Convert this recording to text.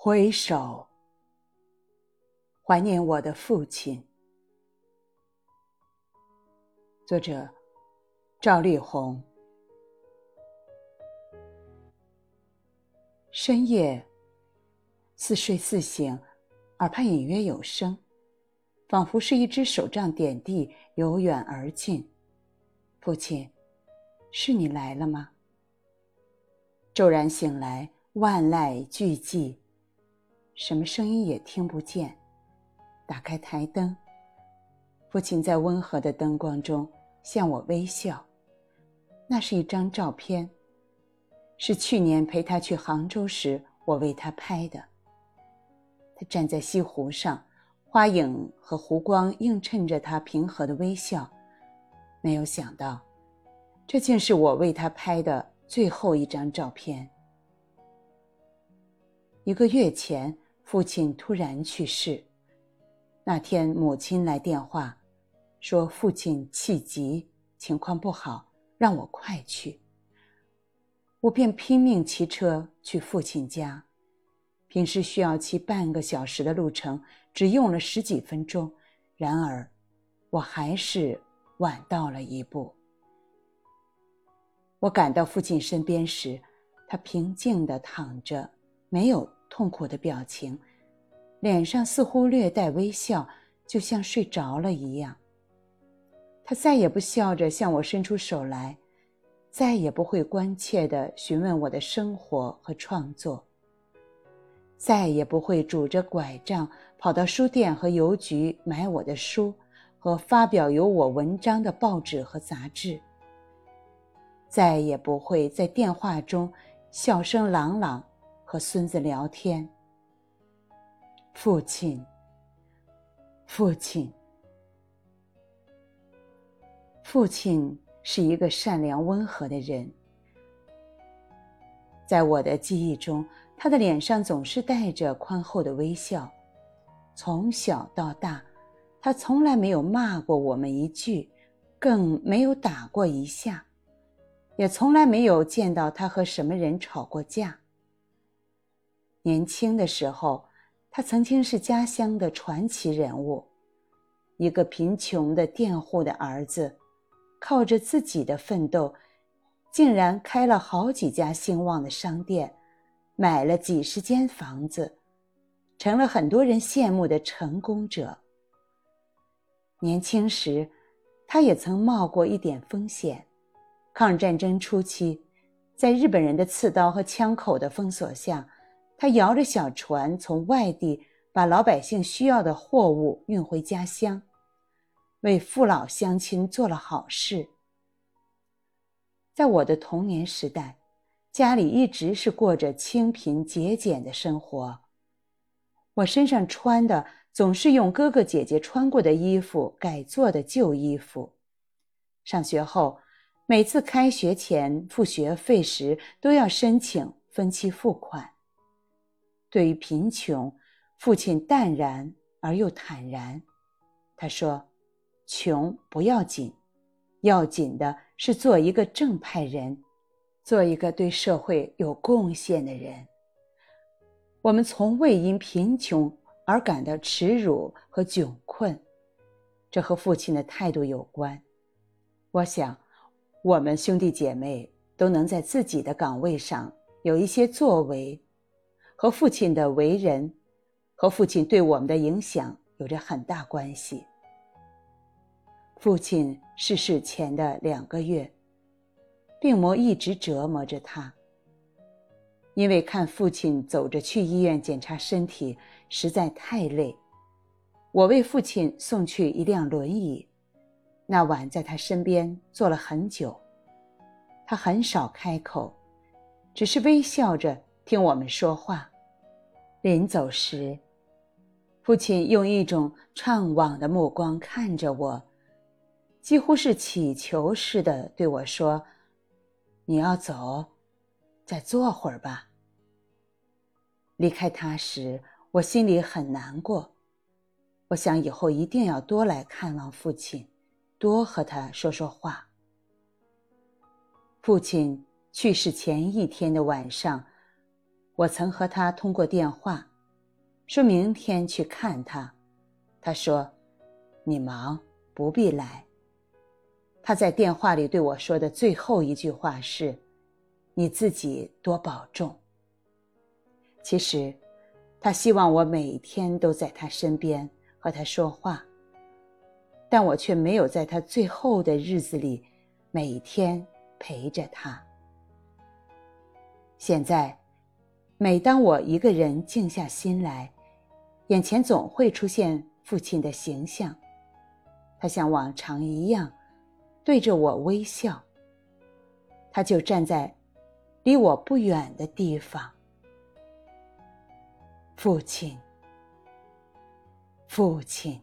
挥手，怀念我的父亲。作者：赵丽宏。深夜，似睡似醒，耳畔隐约有声，仿佛是一只手杖点地，由远而近。父亲，是你来了吗？骤然醒来，万籁俱寂，什么声音也听不见。打开台灯，父亲在温和的灯光中向我微笑。那是一张照片，是去年陪他去杭州时我为他拍的。他站在西湖上，花影和湖光映衬着他平和的微笑。没有想到，这竟是我为他拍的。最后一张照片。一个月前，父亲突然去世。那天，母亲来电话，说父亲气急，情况不好，让我快去。我便拼命骑车去父亲家。平时需要骑半个小时的路程，只用了十几分钟。然而，我还是晚到了一步。我赶到父亲身边时，他平静地躺着，没有痛苦的表情，脸上似乎略带微笑，就像睡着了一样。他再也不笑着向我伸出手来，再也不会关切地询问我的生活和创作，再也不会拄着拐杖跑到书店和邮局买我的书和发表有我文章的报纸和杂志。再也不会在电话中笑声朗朗和孙子聊天。父亲，父亲，父亲是一个善良温和的人。在我的记忆中，他的脸上总是带着宽厚的微笑。从小到大，他从来没有骂过我们一句，更没有打过一下。也从来没有见到他和什么人吵过架。年轻的时候，他曾经是家乡的传奇人物，一个贫穷的佃户的儿子，靠着自己的奋斗，竟然开了好几家兴旺的商店，买了几十间房子，成了很多人羡慕的成功者。年轻时，他也曾冒过一点风险。抗日战争初期，在日本人的刺刀和枪口的封锁下，他摇着小船从外地把老百姓需要的货物运回家乡，为父老乡亲做了好事。在我的童年时代，家里一直是过着清贫节俭的生活，我身上穿的总是用哥哥姐姐穿过的衣服改做的旧衣服。上学后。每次开学前付学费时，都要申请分期付款。对于贫穷，父亲淡然而又坦然。他说：“穷不要紧，要紧的是做一个正派人，做一个对社会有贡献的人。”我们从未因贫穷而感到耻辱和窘困，这和父亲的态度有关。我想。我们兄弟姐妹都能在自己的岗位上有一些作为，和父亲的为人，和父亲对我们的影响有着很大关系。父亲逝世前的两个月，病魔一直折磨着他。因为看父亲走着去医院检查身体实在太累，我为父亲送去一辆轮椅。那晚在他身边坐了很久，他很少开口，只是微笑着听我们说话。临走时，父亲用一种怅惘的目光看着我，几乎是乞求似的对我说：“你要走，再坐会儿吧。”离开他时，我心里很难过，我想以后一定要多来看望父亲。多和他说说话。父亲去世前一天的晚上，我曾和他通过电话。说明天去看他。他说：“你忙，不必来。”他在电话里对我说的最后一句话是：“你自己多保重。”其实，他希望我每天都在他身边和他说话，但我却没有在他最后的日子里每天陪着他。现在，每当我一个人静下心来，眼前总会出现父亲的形象。他像往常一样，对着我微笑。他就站在离我不远的地方。父亲，父亲。